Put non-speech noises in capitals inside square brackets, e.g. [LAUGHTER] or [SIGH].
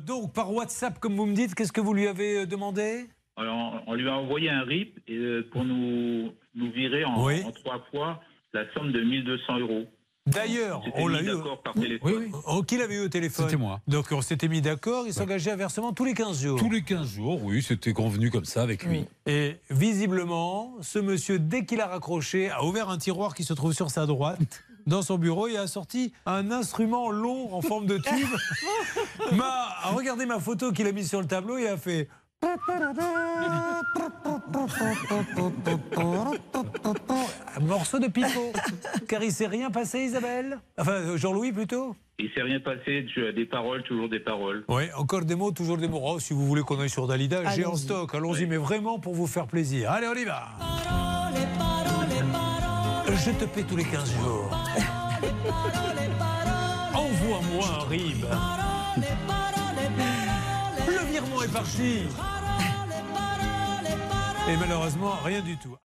donc, par WhatsApp, comme vous me dites, qu'est-ce que vous lui avez euh, demandé? Alors, on lui a envoyé un RIP et, euh, pour nous, nous virer en, Oui. en trois fois la somme de 1200 euros. D'ailleurs, C'était on l'a eu. d'accord par téléphone. Oui, oui. Oh, qui l'avait eu au téléphone? C'était moi. Donc, on s'était mis d'accord, il s'engageait à versement tous les 15 jours. Tous les 15 jours, oui, c'était convenu comme ça avec lui. Oui. Et visiblement, ce monsieur, dès qu'il a raccroché, a ouvert un tiroir qui se trouve sur sa droite dans son bureau et a sorti un instrument long en forme de tube. [LAUGHS] m'a a regardé ma photo qu'il a mise sur le tableau et a fait. Un morceau de pipeau. Car il s'est rien passé, Isabelle Enfin, Jean-Louis plutôt Il s'est rien passé, tu as des paroles, toujours des paroles. Oui, encore des mots, toujours des mots. Oh, si vous voulez qu'on aille sur Dalida, j'ai en stock. Allons-y, mais vraiment pour vous faire plaisir. Allez, on y va. Je te paie tous les 15 jours. [LAUGHS] Envoie-moi un rib. Le virement est parti. [LAUGHS] Et malheureusement, rien du tout.